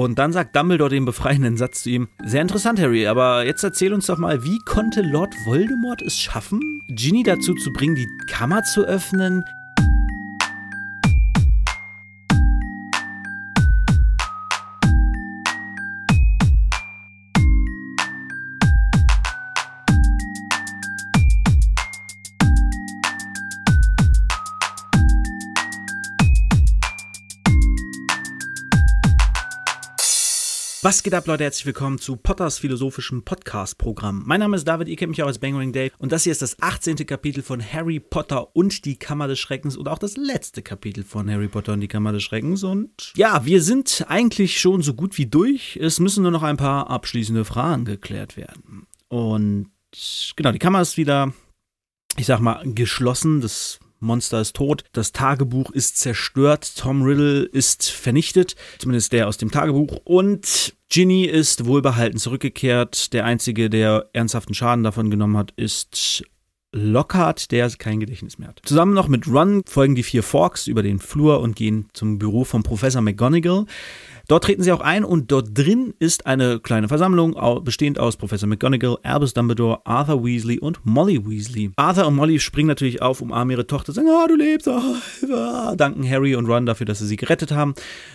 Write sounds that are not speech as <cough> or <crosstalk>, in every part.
Und dann sagt Dumbledore den befreienden Satz zu ihm: Sehr interessant, Harry, aber jetzt erzähl uns doch mal, wie konnte Lord Voldemort es schaffen, Ginny dazu zu bringen, die Kammer zu öffnen, Was geht ab, Leute? Herzlich willkommen zu Potters philosophischem Podcast-Programm. Mein Name ist David, ihr kennt mich auch als Bangering Dave und das hier ist das 18. Kapitel von Harry Potter und die Kammer des Schreckens und auch das letzte Kapitel von Harry Potter und die Kammer des Schreckens. Und ja, wir sind eigentlich schon so gut wie durch. Es müssen nur noch ein paar abschließende Fragen geklärt werden. Und genau, die Kammer ist wieder, ich sag mal, geschlossen. Das Monster ist tot, das Tagebuch ist zerstört, Tom Riddle ist vernichtet, zumindest der aus dem Tagebuch, und Ginny ist wohlbehalten zurückgekehrt. Der einzige, der ernsthaften Schaden davon genommen hat, ist Lockhart, der kein Gedächtnis mehr hat. Zusammen noch mit Ron folgen die vier Forks über den Flur und gehen zum Büro von Professor McGonagall. Dort treten sie auch ein und dort drin ist eine kleine Versammlung, bestehend aus Professor McGonagall, Albus Dumbledore, Arthur Weasley und Molly Weasley. Arthur und Molly springen natürlich auf, umarmen ihre Tochter, sagen, ah, du lebst, ah, danken Harry und Ron dafür, dass sie sie gerettet haben.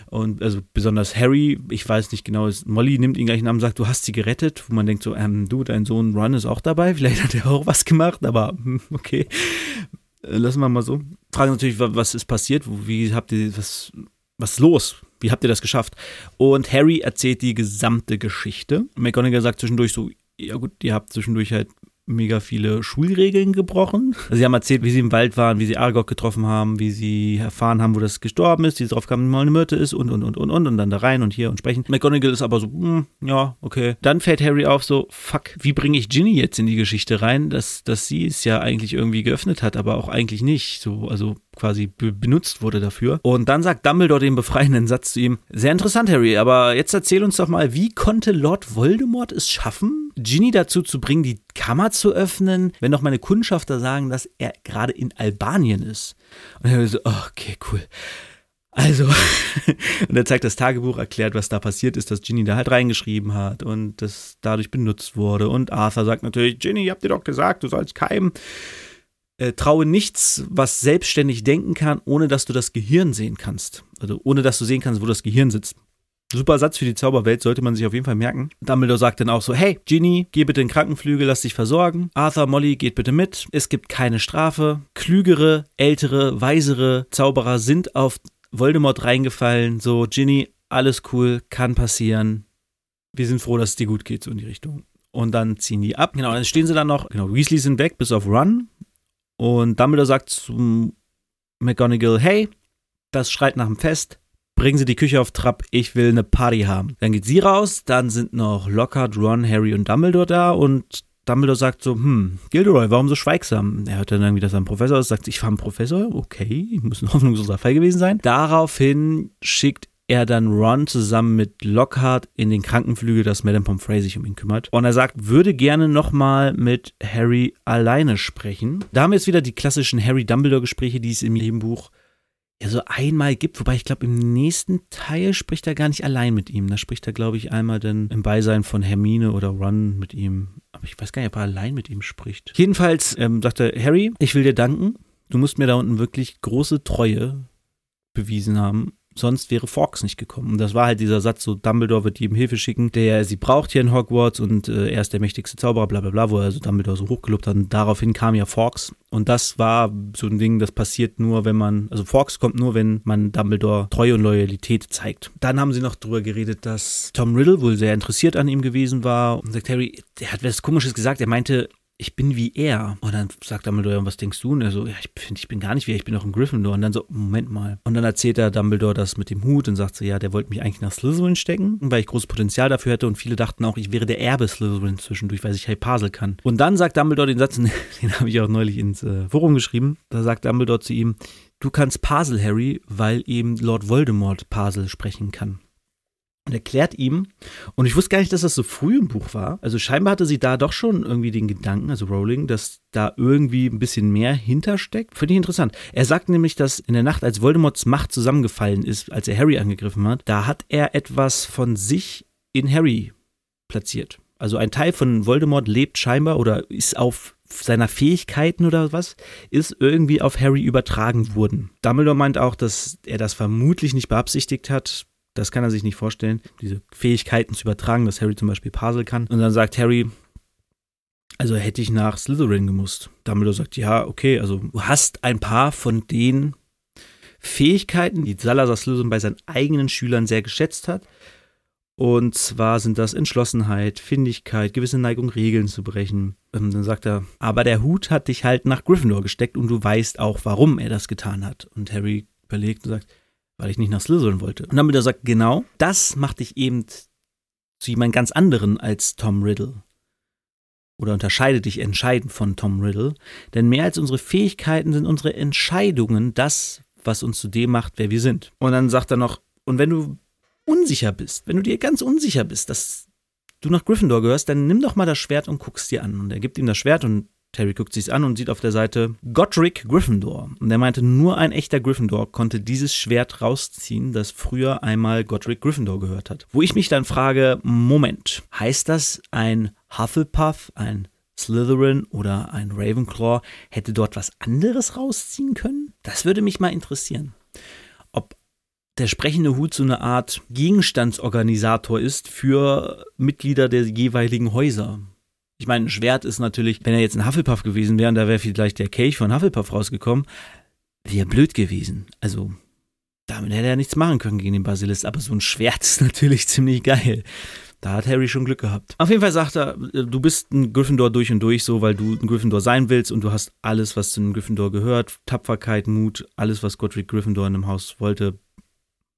Und also besonders Harry, ich weiß nicht genau, Molly nimmt ihn gleich in den Arm und sagt, du hast sie gerettet, wo man denkt so, ähm, du, dein Sohn Ron ist auch dabei, vielleicht hat er auch was gemacht, aber hm, okay. Äh, lassen wir mal so. Fragen natürlich, was ist passiert? Wie habt ihr, was, was ist los? Wie habt ihr das geschafft? Und Harry erzählt die gesamte Geschichte. McGonagall sagt zwischendurch so, ja gut, ihr habt zwischendurch halt mega viele Schulregeln gebrochen. Also sie haben erzählt, wie sie im Wald waren, wie sie Argok getroffen haben, wie sie erfahren haben, wo das gestorben ist, wie sie drauf kamen, mal eine Myrte ist und, und, und, und, und, und dann da rein und hier und sprechen. McGonagall ist aber so, hm, ja, okay. Dann fällt Harry auf so, fuck, wie bringe ich Ginny jetzt in die Geschichte rein, dass, dass sie es ja eigentlich irgendwie geöffnet hat, aber auch eigentlich nicht. So, also quasi be benutzt wurde dafür. Und dann sagt Dumbledore den befreienden Satz zu ihm, sehr interessant, Harry, aber jetzt erzähl uns doch mal, wie konnte Lord Voldemort es schaffen, Ginny dazu zu bringen, die Kammer zu öffnen, wenn doch meine Kundschafter sagen, dass er gerade in Albanien ist. Und er so, oh, okay, cool. Also, <laughs> und er zeigt das Tagebuch, erklärt, was da passiert ist, dass Ginny da halt reingeschrieben hat und das dadurch benutzt wurde. Und Arthur sagt natürlich, Ginny, habt ihr doch gesagt, du sollst keimen. Äh, traue nichts, was selbstständig denken kann, ohne dass du das Gehirn sehen kannst. Also ohne dass du sehen kannst, wo das Gehirn sitzt. Super Satz für die Zauberwelt, sollte man sich auf jeden Fall merken. Dumbledore sagt dann auch so, hey, Ginny, geh bitte in Krankenflügel, lass dich versorgen. Arthur, Molly, geht bitte mit. Es gibt keine Strafe. Klügere, ältere, weisere Zauberer sind auf Voldemort reingefallen. So, Ginny, alles cool, kann passieren. Wir sind froh, dass es dir gut geht, so in die Richtung. Und dann ziehen die ab. Genau, dann stehen sie dann noch. Genau, Weasley sind weg, bis auf Run. Und Dumbledore sagt zu McGonagall, hey, das schreit nach dem Fest, bringen Sie die Küche auf Trab, ich will eine Party haben. Dann geht sie raus, dann sind noch Lockhart, Ron, Harry und Dumbledore da und Dumbledore sagt so, hm, Gilderoy, warum so schweigsam? Er hört dann irgendwie, dass er ein Professor ist, sagt, ich war ein Professor, okay, muss ein <laughs> hoffnungsloser Fall gewesen sein. Daraufhin schickt er dann Ron zusammen mit Lockhart in den Krankenflügel, dass Madame Pomfrey sich um ihn kümmert. Und er sagt, würde gerne nochmal mit Harry alleine sprechen. Da haben wir jetzt wieder die klassischen Harry-Dumbledore-Gespräche, die es jedem Buch ja so einmal gibt. Wobei ich glaube, im nächsten Teil spricht er gar nicht allein mit ihm. Da spricht er, glaube ich, einmal dann im Beisein von Hermine oder Ron mit ihm. Aber ich weiß gar nicht, ob er allein mit ihm spricht. Jedenfalls ähm, sagt er, Harry, ich will dir danken. Du musst mir da unten wirklich große Treue bewiesen haben sonst wäre Fawkes nicht gekommen. Und das war halt dieser Satz, so Dumbledore wird jedem Hilfe schicken, der sie braucht hier in Hogwarts und äh, er ist der mächtigste Zauberer, bla bla bla, wo er so Dumbledore so hochgelobt hat. Und daraufhin kam ja Fawkes. Und das war so ein Ding, das passiert nur, wenn man, also Fawkes kommt nur, wenn man Dumbledore Treue und Loyalität zeigt. Dann haben sie noch drüber geredet, dass Tom Riddle wohl sehr interessiert an ihm gewesen war und sagt, Harry, der hat was Komisches gesagt. Er meinte, ich bin wie er. Und dann sagt Dumbledore, was denkst du? Und er so, ja, ich finde, ich bin gar nicht wie er, ich bin doch ein Gryffindor. Und dann so, Moment mal. Und dann erzählt er Dumbledore das mit dem Hut und sagt so, ja, der wollte mich eigentlich nach Slytherin stecken, weil ich großes Potenzial dafür hätte und viele dachten auch, ich wäre der Erbe Slytherin zwischendurch, weil ich Harry Pasel kann. Und dann sagt Dumbledore den Satz, <laughs> den habe ich auch neulich ins äh, Forum geschrieben, da sagt Dumbledore zu ihm, du kannst Pasel, Harry, weil eben Lord Voldemort Pasel sprechen kann. Und erklärt ihm. Und ich wusste gar nicht, dass das so früh im Buch war. Also scheinbar hatte sie da doch schon irgendwie den Gedanken, also Rowling, dass da irgendwie ein bisschen mehr hintersteckt. Finde ich interessant. Er sagt nämlich, dass in der Nacht, als Voldemorts Macht zusammengefallen ist, als er Harry angegriffen hat, da hat er etwas von sich in Harry platziert. Also ein Teil von Voldemort lebt scheinbar oder ist auf seiner Fähigkeiten oder was, ist irgendwie auf Harry übertragen worden. Dumbledore meint auch, dass er das vermutlich nicht beabsichtigt hat. Das kann er sich nicht vorstellen, diese Fähigkeiten zu übertragen, dass Harry zum Beispiel Puzzle kann. Und dann sagt Harry, also hätte ich nach Slytherin gemusst. Dumbledore sagt, ja, okay, also du hast ein paar von den Fähigkeiten, die Salazar Slytherin bei seinen eigenen Schülern sehr geschätzt hat. Und zwar sind das Entschlossenheit, Findigkeit, gewisse Neigung, Regeln zu brechen. Und ähm, dann sagt er, aber der Hut hat dich halt nach Gryffindor gesteckt und du weißt auch, warum er das getan hat. Und Harry überlegt und sagt, weil ich nicht nach Slytherin wollte. Und Dumbledore sagt, genau, das macht dich eben zu jemand ganz anderen als Tom Riddle. Oder unterscheidet dich entscheidend von Tom Riddle. Denn mehr als unsere Fähigkeiten sind unsere Entscheidungen das, was uns zu dem macht, wer wir sind. Und dann sagt er noch, und wenn du unsicher bist, wenn du dir ganz unsicher bist, dass du nach Gryffindor gehörst, dann nimm doch mal das Schwert und guckst dir an. Und er gibt ihm das Schwert und Terry guckt sich's an und sieht auf der Seite Godric Gryffindor. Und er meinte, nur ein echter Gryffindor konnte dieses Schwert rausziehen, das früher einmal Godric Gryffindor gehört hat. Wo ich mich dann frage, Moment, heißt das ein Hufflepuff, ein Slytherin oder ein Ravenclaw hätte dort was anderes rausziehen können? Das würde mich mal interessieren der sprechende Hut so eine Art Gegenstandsorganisator ist für Mitglieder der jeweiligen Häuser. Ich meine, ein Schwert ist natürlich, wenn er jetzt ein Hufflepuff gewesen wäre und da wäre vielleicht der Kelch von Hufflepuff rausgekommen, wäre blöd gewesen. Also, damit hätte er nichts machen können gegen den Basilisk, aber so ein Schwert <laughs> ist natürlich ziemlich geil. Da hat Harry schon Glück gehabt. Auf jeden Fall sagt er, du bist ein Gryffindor durch und durch, so, weil du ein Gryffindor sein willst und du hast alles, was zu einem Gryffindor gehört. Tapferkeit, Mut, alles, was Godric Gryffindor in einem Haus wollte,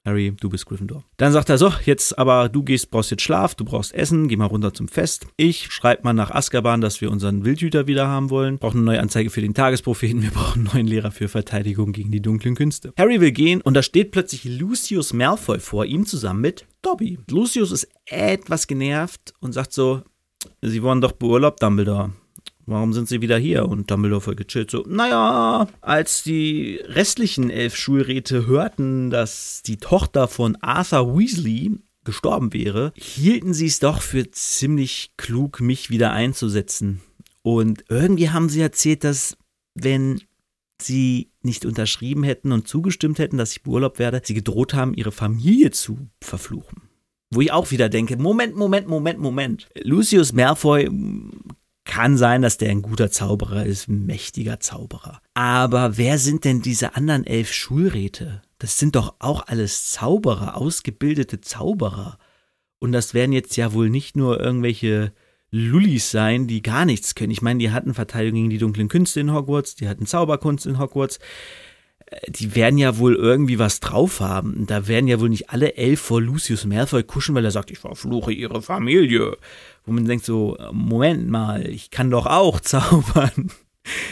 Harry, du bist Gryffindor. Dann sagt er so, jetzt aber du gehst, brauchst jetzt Schlaf, du brauchst Essen, geh mal runter zum Fest. Ich schreibe mal nach Azkaban, dass wir unseren Wildhüter wieder haben wollen. Brauchen eine neue Anzeige für den Tagespropheten, wir brauchen einen neuen Lehrer für Verteidigung gegen die dunklen Künste. Harry will gehen und da steht plötzlich Lucius Malfoy vor ihm zusammen mit Dobby. Lucius ist etwas genervt und sagt so, Sie wollen doch beurlaubt, Dumbledore. Warum sind sie wieder hier? Und Dumbledore voll gechillt so, naja, als die restlichen elf Schulräte hörten, dass die Tochter von Arthur Weasley gestorben wäre, hielten sie es doch für ziemlich klug, mich wieder einzusetzen. Und irgendwie haben sie erzählt, dass wenn sie nicht unterschrieben hätten und zugestimmt hätten, dass ich beurlaubt werde, sie gedroht haben, ihre Familie zu verfluchen. Wo ich auch wieder denke, Moment, Moment, Moment, Moment. Lucius Malfoy kann sein, dass der ein guter Zauberer ist, ein mächtiger Zauberer. Aber wer sind denn diese anderen elf Schulräte? Das sind doch auch alles Zauberer, ausgebildete Zauberer. Und das werden jetzt ja wohl nicht nur irgendwelche Lullis sein, die gar nichts können. Ich meine, die hatten Verteidigung gegen die dunklen Künste in Hogwarts, die hatten Zauberkunst in Hogwarts. Die werden ja wohl irgendwie was drauf haben. Da werden ja wohl nicht alle elf vor Lucius Malfoy kuschen, weil er sagt, ich verfluche ihre Familie wo man denkt so, Moment mal, ich kann doch auch <laughs> zaubern.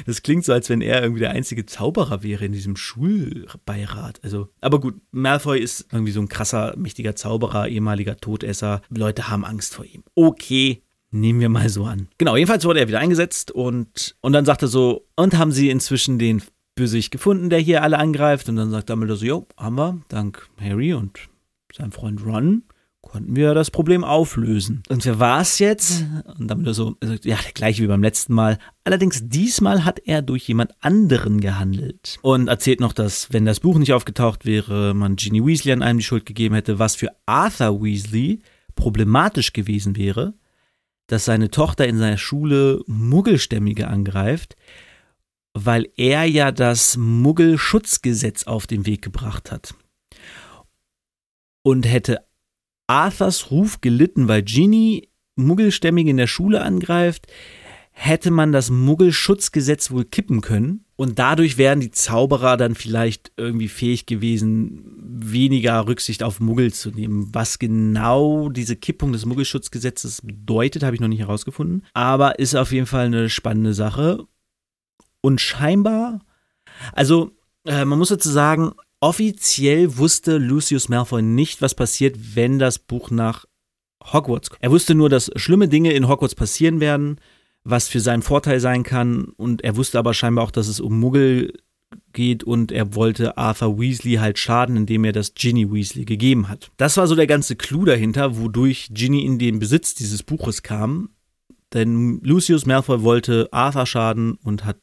Das klingt so, als wenn er irgendwie der einzige Zauberer wäre in diesem Schulbeirat. Also, aber gut, Malfoy ist irgendwie so ein krasser, mächtiger Zauberer, ehemaliger Todesser. Leute haben Angst vor ihm. Okay, nehmen wir mal so an. Genau, jedenfalls wurde er wieder eingesetzt und, und dann sagt er so, und haben sie inzwischen den Bösewicht gefunden, der hier alle angreift? Und dann sagt Dumbledore so, jo, haben wir, dank Harry und seinem Freund Ron konnten wir das Problem auflösen. Und wer war es jetzt? Und er so, ja, der gleiche wie beim letzten Mal. Allerdings diesmal hat er durch jemand anderen gehandelt. Und erzählt noch, dass, wenn das Buch nicht aufgetaucht wäre, man Ginny Weasley an einem die Schuld gegeben hätte, was für Arthur Weasley problematisch gewesen wäre, dass seine Tochter in seiner Schule Muggelstämmige angreift, weil er ja das Muggelschutzgesetz auf den Weg gebracht hat. Und hätte Arthurs Ruf gelitten, weil Ginny Muggelstämmige in der Schule angreift, hätte man das Muggelschutzgesetz wohl kippen können. Und dadurch wären die Zauberer dann vielleicht irgendwie fähig gewesen, weniger Rücksicht auf Muggel zu nehmen. Was genau diese Kippung des Muggelschutzgesetzes bedeutet, habe ich noch nicht herausgefunden. Aber ist auf jeden Fall eine spannende Sache. Und scheinbar, also äh, man muss dazu sagen, Offiziell wusste Lucius Malfoy nicht, was passiert, wenn das Buch nach Hogwarts kommt. Er wusste nur, dass schlimme Dinge in Hogwarts passieren werden, was für seinen Vorteil sein kann. Und er wusste aber scheinbar auch, dass es um Muggel geht und er wollte Arthur Weasley halt schaden, indem er das Ginny Weasley gegeben hat. Das war so der ganze Clou dahinter, wodurch Ginny in den Besitz dieses Buches kam. Denn Lucius Malfoy wollte Arthur schaden und hat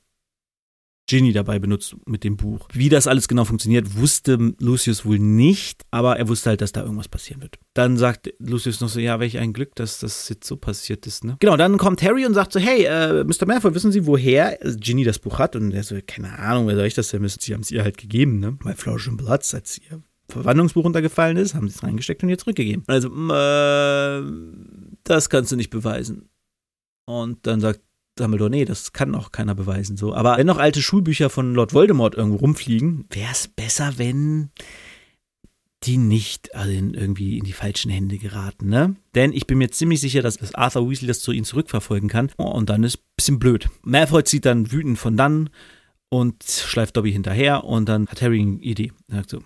Ginny dabei benutzt mit dem Buch. Wie das alles genau funktioniert, wusste Lucius wohl nicht, aber er wusste halt, dass da irgendwas passieren wird. Dann sagt Lucius noch so, ja, welch ein Glück, dass das jetzt so passiert ist, ne? Genau, dann kommt Harry und sagt so, hey, äh, Mr. Malfoy, wissen Sie, woher Ginny das Buch hat? Und er so, keine Ahnung, wer soll ich das denn wissen? Sie haben es ihr halt gegeben, ne? Bei Flourish and Bloods, als ihr Verwandlungsbuch runtergefallen ist, haben sie es reingesteckt und ihr zurückgegeben. Also, äh, das kannst du nicht beweisen. Und dann sagt Dumbledore, nee, das kann auch keiner beweisen. So. Aber wenn noch alte Schulbücher von Lord Voldemort irgendwo rumfliegen, wäre es besser, wenn die nicht also in, irgendwie in die falschen Hände geraten, ne? Denn ich bin mir ziemlich sicher, dass, Arthur Weasley das zu ihnen zurückverfolgen kann. Oh, und dann ist ein bisschen blöd. Malfoy zieht dann wütend von dann und schleift Dobby hinterher und dann hat Harry eine Idee. Er sagt so,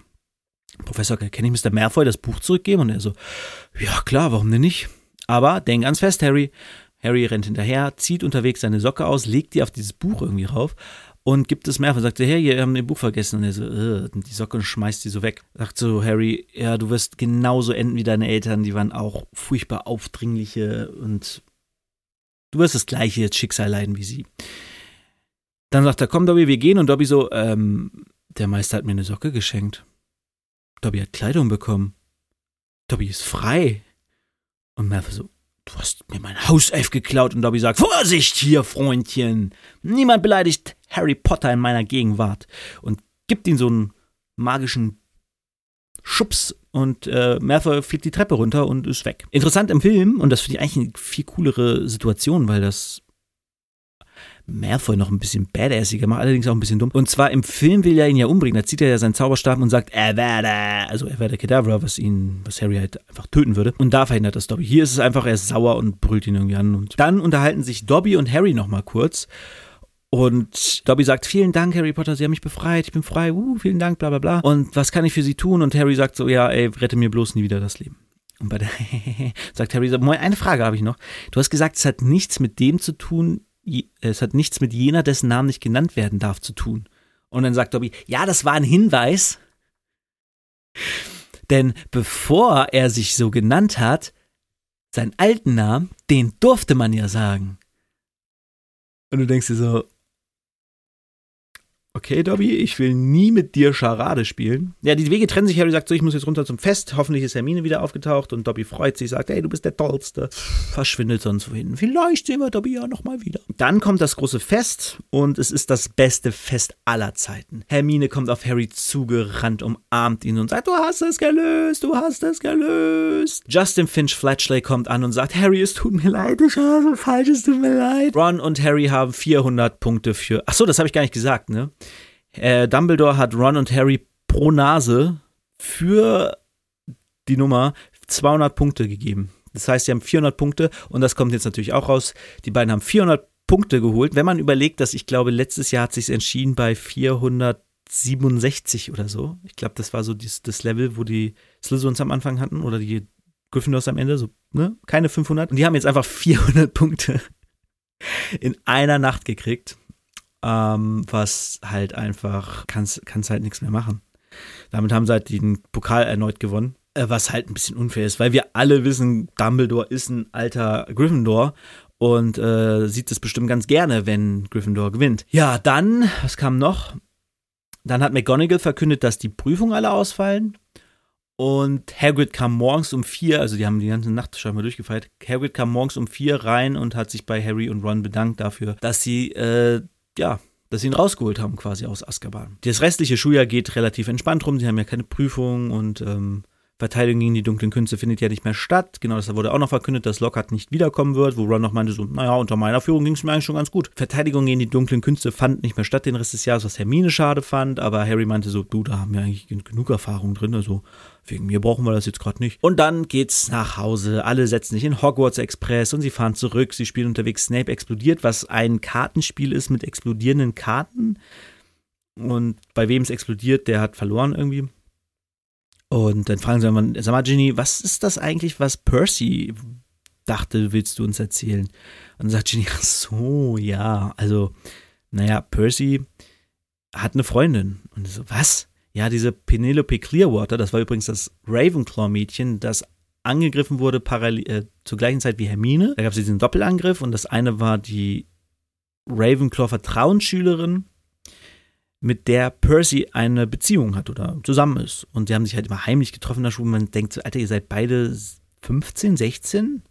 Professor, kann ich Mr. Malfoy das Buch zurückgeben? Und er so, ja klar, warum denn nicht? Aber denk ans Fest, Harry. Harry rennt hinterher, zieht unterwegs seine Socke aus, legt die auf dieses Buch irgendwie rauf und gibt es Malfoy. Sagt, hey, wir haben ein Buch vergessen. Und er so, äh, die Socke und schmeißt die so weg. Sagt so, Harry, ja, du wirst genauso enden wie deine Eltern. Die waren auch furchtbar aufdringliche und du wirst das gleiche Schicksal leiden wie sie. Dann sagt er, komm, Dobby, wir gehen. Und Dobby so, ähm, der Meister hat mir eine Socke geschenkt. Dobby hat Kleidung bekommen. Dobby ist frei. Und Malfoy so, Du hast mir mein Hauself geklaut und Dobby sagt, Vorsicht hier, Freundchen. Niemand beleidigt Harry Potter in meiner Gegenwart. Und gibt ihm so einen magischen Schubs und äh, Malfoy fliegt die Treppe runter und ist weg. Interessant im Film, und das finde ich eigentlich eine viel coolere Situation, weil das Malfoy noch ein bisschen badassiger macht, allerdings auch ein bisschen dumm. Und zwar im Film will er ihn ja umbringen. Da zieht er ja seinen Zauberstab und sagt, er werde, also er werde Kedavra, was ihn, was Harry halt einfach töten würde. Und da verhindert das Dobby. Hier ist es einfach, er ist sauer und brüllt ihn irgendwie an. Und dann unterhalten sich Dobby und Harry nochmal kurz. Und Dobby sagt, vielen Dank, Harry Potter, Sie haben mich befreit, ich bin frei, uh, vielen Dank, bla bla bla. Und was kann ich für Sie tun? Und Harry sagt so, ja, ey, rette mir bloß nie wieder das Leben. Und bei der <laughs> sagt Harry so, eine Frage habe ich noch. Du hast gesagt, es hat nichts mit dem zu tun, es hat nichts mit jener, dessen Namen nicht genannt werden darf, zu tun. Und dann sagt Dobby, ja, das war ein Hinweis. Denn bevor er sich so genannt hat, seinen alten Namen, den durfte man ja sagen. Und du denkst dir so, okay, Dobby, ich will nie mit dir Charade spielen. Ja, die Wege trennen sich. Harry sagt so, ich muss jetzt runter zum Fest. Hoffentlich ist Hermine wieder aufgetaucht und Dobby freut sich, sagt, hey, du bist der Tollste. Verschwindet sonst wohin. Vielleicht sehen wir Dobby ja nochmal wieder. Dann kommt das große Fest und es ist das beste Fest aller Zeiten. Hermine kommt auf Harry zugerannt, umarmt ihn und sagt, du hast es gelöst, du hast es gelöst. Justin Finch Fletchley kommt an und sagt, Harry, es tut mir leid, ich habe falsch, es tut mir leid. Ron und Harry haben 400 Punkte für, ach so, das habe ich gar nicht gesagt, ne? Äh, Dumbledore hat Ron und Harry pro Nase für die Nummer 200 Punkte gegeben. Das heißt, sie haben 400 Punkte und das kommt jetzt natürlich auch raus. Die beiden haben 400 Punkte geholt. Wenn man überlegt, dass ich glaube, letztes Jahr hat sich entschieden bei 467 oder so. Ich glaube, das war so das, das Level, wo die Slytherins am Anfang hatten oder die Gryffindors am Ende, so, ne? Keine 500. Und die haben jetzt einfach 400 Punkte <laughs> in einer Nacht gekriegt ähm, was halt einfach, kannst, kannst halt nichts mehr machen. Damit haben sie halt den Pokal erneut gewonnen, äh, was halt ein bisschen unfair ist, weil wir alle wissen, Dumbledore ist ein alter Gryffindor und äh, sieht es bestimmt ganz gerne, wenn Gryffindor gewinnt. Ja, dann, was kam noch? Dann hat McGonagall verkündet, dass die Prüfungen alle ausfallen. Und Hagrid kam morgens um vier, also die haben die ganze Nacht scheinbar durchgefeiert. Hagrid kam morgens um vier rein und hat sich bei Harry und Ron bedankt dafür, dass sie äh, ja, dass sie ihn rausgeholt haben quasi aus Azkaban. Das restliche Schuljahr geht relativ entspannt rum. Sie haben ja keine Prüfung und ähm, Verteidigung gegen die dunklen Künste findet ja nicht mehr statt. Genau, das wurde auch noch verkündet, dass Lockhart nicht wiederkommen wird, wo Ron noch meinte so, naja, unter meiner Führung ging es mir eigentlich schon ganz gut. Verteidigung gegen die dunklen Künste fand nicht mehr statt den Rest des Jahres, was Hermine schade fand, aber Harry meinte so, du, da haben wir eigentlich genug Erfahrung drin, also wegen mir brauchen wir das jetzt gerade nicht. Und dann geht's nach Hause. Alle setzen sich in Hogwarts Express und sie fahren zurück. Sie spielen unterwegs Snape explodiert, was ein Kartenspiel ist mit explodierenden Karten und bei wem es explodiert, der hat verloren irgendwie. Und dann fragen sie irgendwann, sag mal, Ginny, was ist das eigentlich, was Percy dachte, willst du uns erzählen? Und dann sagt Ginny, ach so, ja, also, naja, Percy hat eine Freundin. Und so, was? Ja, diese Penelope Clearwater, das war übrigens das Ravenclaw-Mädchen, das angegriffen wurde parallel, äh, zur gleichen Zeit wie Hermine. Da gab es diesen Doppelangriff und das eine war die Ravenclaw-Vertrauensschülerin, mit der Percy eine Beziehung hat oder zusammen ist. Und die haben sich halt immer heimlich getroffen in der Schule. Man denkt so, Alter, ihr seid beide 15, 16?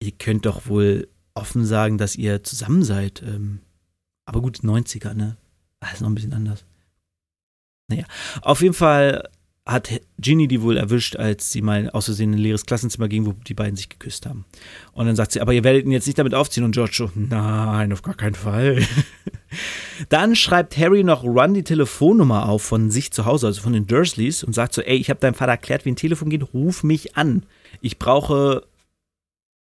Ihr könnt doch wohl offen sagen, dass ihr zusammen seid. Ähm, aber gut, 90er, ne? Das ist noch ein bisschen anders. Naja, auf jeden Fall hat Ginny die wohl erwischt, als sie mal aus Versehen in ein leeres Klassenzimmer ging, wo die beiden sich geküsst haben. Und dann sagt sie, aber ihr werdet ihn jetzt nicht damit aufziehen. Und George so, nein, auf gar keinen Fall. <laughs> dann schreibt Harry noch Run die Telefonnummer auf von sich zu Hause, also von den Dursleys, und sagt so, ey, ich habe deinem Vater erklärt, wie ein Telefon geht, ruf mich an. Ich brauche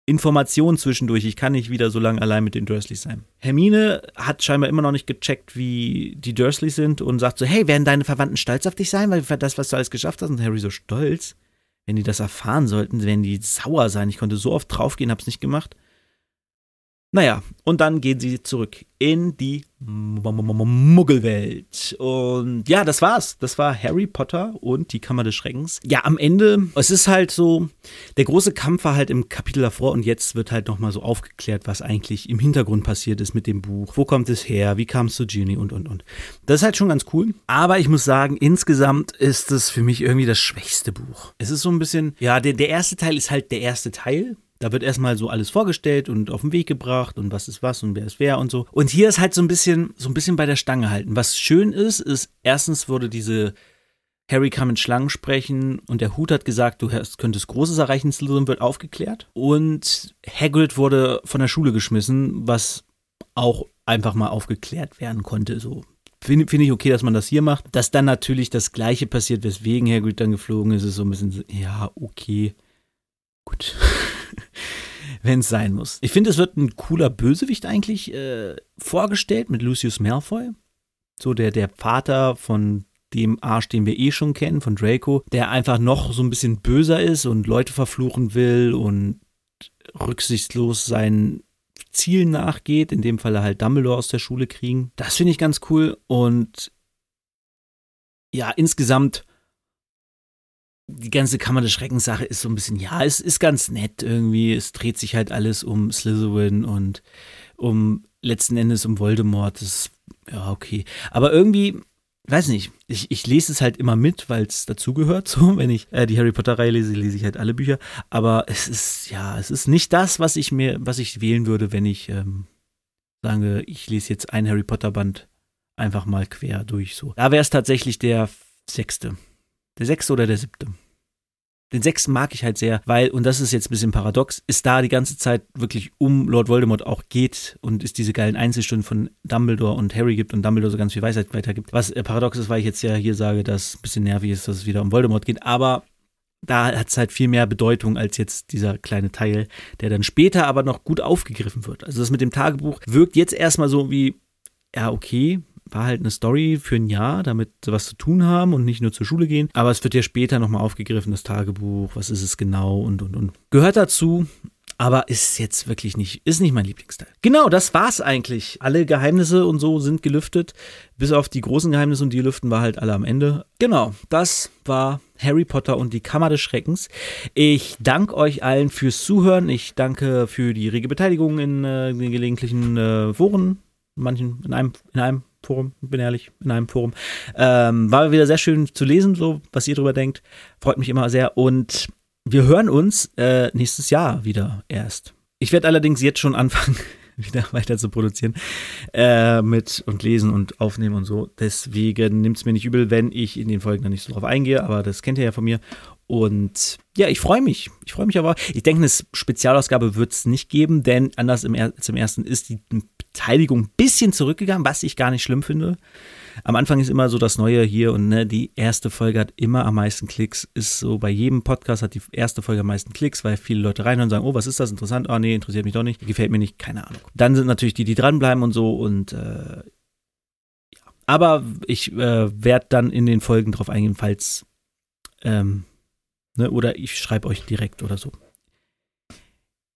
Informationen zwischendurch. Ich kann nicht wieder so lange allein mit den Dursleys sein. Hermine hat scheinbar immer noch nicht gecheckt, wie die Dursleys sind und sagt so, hey, werden deine Verwandten stolz auf dich sein, weil für das, was du alles geschafft hast? Und Harry so stolz. Wenn die das erfahren sollten, werden die sauer sein. Ich konnte so oft draufgehen, hab's nicht gemacht. Naja, und dann gehen sie zurück in die Muggelwelt. Und ja, das war's. Das war Harry Potter und die Kammer des Schreckens. Ja, am Ende, es ist halt so, der große Kampf war halt im Kapitel davor und jetzt wird halt nochmal so aufgeklärt, was eigentlich im Hintergrund passiert ist mit dem Buch. Wo kommt es her? Wie kam es zu Ginny und, und, und. Das ist halt schon ganz cool. Aber ich muss sagen, insgesamt ist es für mich irgendwie das schwächste Buch. Es ist so ein bisschen, ja, der, der erste Teil ist halt der erste Teil da wird erstmal so alles vorgestellt und auf den Weg gebracht und was ist was und wer ist wer und so. Und hier ist halt so ein bisschen, so ein bisschen bei der Stange halten. Was schön ist, ist, erstens wurde diese Harry kann mit Schlangen sprechen und der Hut hat gesagt, du könntest Großes erreichen, Slytherin wird aufgeklärt. Und Hagrid wurde von der Schule geschmissen, was auch einfach mal aufgeklärt werden konnte. So finde find ich okay, dass man das hier macht. Dass dann natürlich das Gleiche passiert, weswegen Hagrid dann geflogen ist, ist so ein bisschen, ja, okay. Gut. <laughs> Wenn es sein muss. Ich finde, es wird ein cooler Bösewicht eigentlich äh, vorgestellt mit Lucius Malfoy. So der, der Vater von dem Arsch, den wir eh schon kennen, von Draco, der einfach noch so ein bisschen böser ist und Leute verfluchen will und rücksichtslos seinen Zielen nachgeht, in dem Fall halt Dumbledore aus der Schule kriegen. Das finde ich ganz cool und ja, insgesamt die ganze Kammer des Schreckens Sache ist so ein bisschen, ja, es ist ganz nett irgendwie. Es dreht sich halt alles um Slytherin und um letzten Endes um Voldemort. Das ist, ja, okay. Aber irgendwie, weiß nicht, ich, ich lese es halt immer mit, weil es dazugehört. <laughs> So, wenn ich äh, die Harry Potter-Reihe lese, lese ich halt alle Bücher. Aber es ist, ja, es ist nicht das, was ich mir, was ich wählen würde, wenn ich ähm, sage, ich lese jetzt ein Harry Potter-Band einfach mal quer durch. So. Da wäre es tatsächlich der sechste. Der sechste oder der siebte. Den sechsten mag ich halt sehr, weil, und das ist jetzt ein bisschen paradox, ist da die ganze Zeit wirklich um Lord Voldemort auch geht und es diese geilen Einzelstunden von Dumbledore und Harry gibt und Dumbledore so ganz viel Weisheit weitergibt. Was äh, paradox ist, weil ich jetzt ja hier sage, dass es ein bisschen nervig ist, dass es wieder um Voldemort geht, aber da hat es halt viel mehr Bedeutung als jetzt dieser kleine Teil, der dann später aber noch gut aufgegriffen wird. Also das mit dem Tagebuch wirkt jetzt erstmal so wie, ja, okay, war halt eine Story für ein Jahr, damit sie was zu tun haben und nicht nur zur Schule gehen. Aber es wird ja später nochmal aufgegriffen, das Tagebuch, was ist es genau und und und. Gehört dazu, aber ist jetzt wirklich nicht, ist nicht mein Lieblingsteil. Genau, das war's eigentlich. Alle Geheimnisse und so sind gelüftet. Bis auf die großen Geheimnisse und die lüften wir halt alle am Ende. Genau, das war Harry Potter und die Kammer des Schreckens. Ich danke euch allen fürs Zuhören. Ich danke für die rege Beteiligung in äh, den gelegentlichen äh, Foren. Manchen, in einem, in einem Forum, bin ehrlich, in einem Forum. Ähm, war wieder sehr schön zu lesen, so was ihr drüber denkt. Freut mich immer sehr. Und wir hören uns äh, nächstes Jahr wieder erst. Ich werde allerdings jetzt schon anfangen, <laughs> wieder weiter zu produzieren äh, mit und lesen und aufnehmen und so. Deswegen nimmt es mir nicht übel, wenn ich in den Folgen dann nicht so drauf eingehe, aber das kennt ihr ja von mir. Und ja, ich freue mich. Ich freue mich aber. Ich denke, eine Spezialausgabe wird es nicht geben, denn anders im er zum ersten ist die Beteiligung ein bisschen zurückgegangen, was ich gar nicht schlimm finde. Am Anfang ist immer so das Neue hier und ne, die erste Folge hat immer am meisten Klicks. Ist so bei jedem Podcast hat die erste Folge am meisten Klicks, weil viele Leute reinhören und sagen, oh, was ist das interessant? Oh nee, interessiert mich doch nicht, gefällt mir nicht, keine Ahnung. Dann sind natürlich die, die dranbleiben und so und äh, Aber ich äh, werde dann in den Folgen drauf eingehen, falls, ähm, ne, oder ich schreibe euch direkt oder so.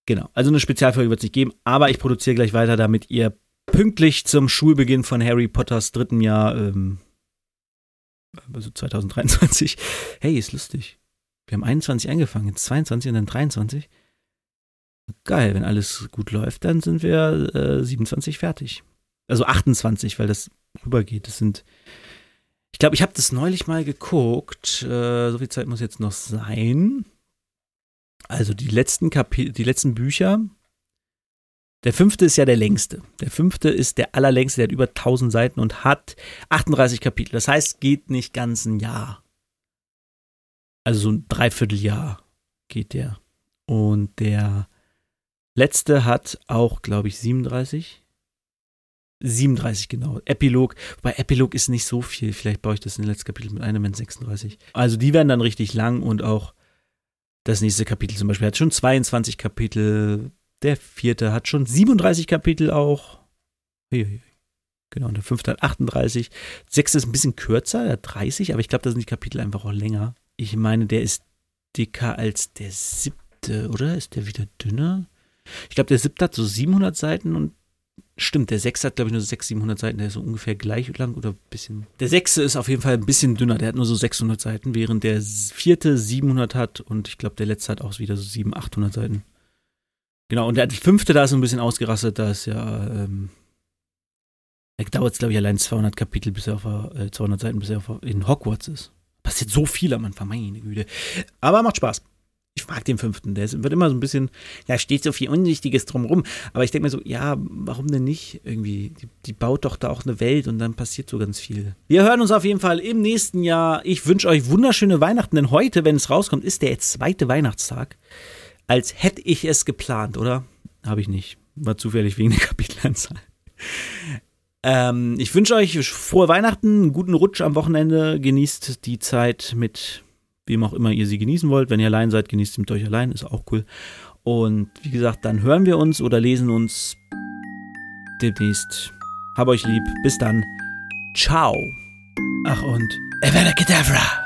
Genau, also eine Spezialfolge wird es nicht geben, aber ich produziere gleich weiter, damit ihr pünktlich zum Schulbeginn von Harry Potters dritten Jahr, ähm, also 2023, hey, ist lustig. Wir haben 21 angefangen, jetzt 22 und dann 23. Geil, wenn alles gut läuft, dann sind wir äh, 27 fertig. Also 28, weil das rübergeht. Das sind, ich glaube, ich habe das neulich mal geguckt. Äh, so viel Zeit muss jetzt noch sein. Also die letzten Kapitel, die letzten Bücher. Der fünfte ist ja der längste. Der fünfte ist der allerlängste, der hat über 1000 Seiten und hat 38 Kapitel. Das heißt, geht nicht ganz ein Jahr. Also so ein Dreivierteljahr geht der. Und der letzte hat auch, glaube ich, 37. 37, genau. Epilog. Wobei Epilog ist nicht so viel. Vielleicht baue ich das in den letzten Kapitel mit einem in 36. Also die werden dann richtig lang und auch das nächste Kapitel zum Beispiel hat schon 22 Kapitel. Der vierte hat schon 37 Kapitel auch. Genau, und der fünfte hat 38. Der sechste ist ein bisschen kürzer, der hat 30, aber ich glaube, da sind die Kapitel einfach auch länger. Ich meine, der ist dicker als der siebte, oder? Ist der wieder dünner? Ich glaube, der siebte hat so 700 Seiten und Stimmt, der sechste hat, glaube ich, nur 600, 700 Seiten. Der ist so ungefähr gleich lang oder ein bisschen. Der sechste ist auf jeden Fall ein bisschen dünner. Der hat nur so 600 Seiten, während der vierte 700 hat und ich glaube, der letzte hat auch wieder so 700, 800 Seiten. Genau, und der fünfte, da ist so ein bisschen ausgerastet. Da ist ja, ähm, da dauert es, glaube ich, allein 200 Kapitel, bis er auf, äh, 200 Seiten, bis er auf, in Hogwarts ist. Passiert so viel am Anfang, meine Güte. Aber macht Spaß ich mag den fünften. Der wird immer so ein bisschen, ja, steht so viel Unwichtiges drumrum. Aber ich denke mir so, ja, warum denn nicht? Irgendwie, die, die, baut doch da auch eine Welt und dann passiert so ganz viel. Wir hören uns auf jeden Fall im nächsten Jahr. Ich wünsche euch wunderschöne Weihnachten, denn heute, wenn es rauskommt, ist der zweite Weihnachtstag. Als hätte ich es geplant, oder? Habe ich nicht. War zufällig wegen der Kapitelanzahl. Ähm, ich wünsche euch frohe Weihnachten, einen guten Rutsch am Wochenende. Genießt die Zeit mit wem auch immer ihr sie genießen wollt. Wenn ihr allein seid, genießt sie mit euch allein, ist auch cool. Und wie gesagt, dann hören wir uns oder lesen uns demnächst. Hab euch lieb. Bis dann. Ciao. Ach und Evada Kedavra.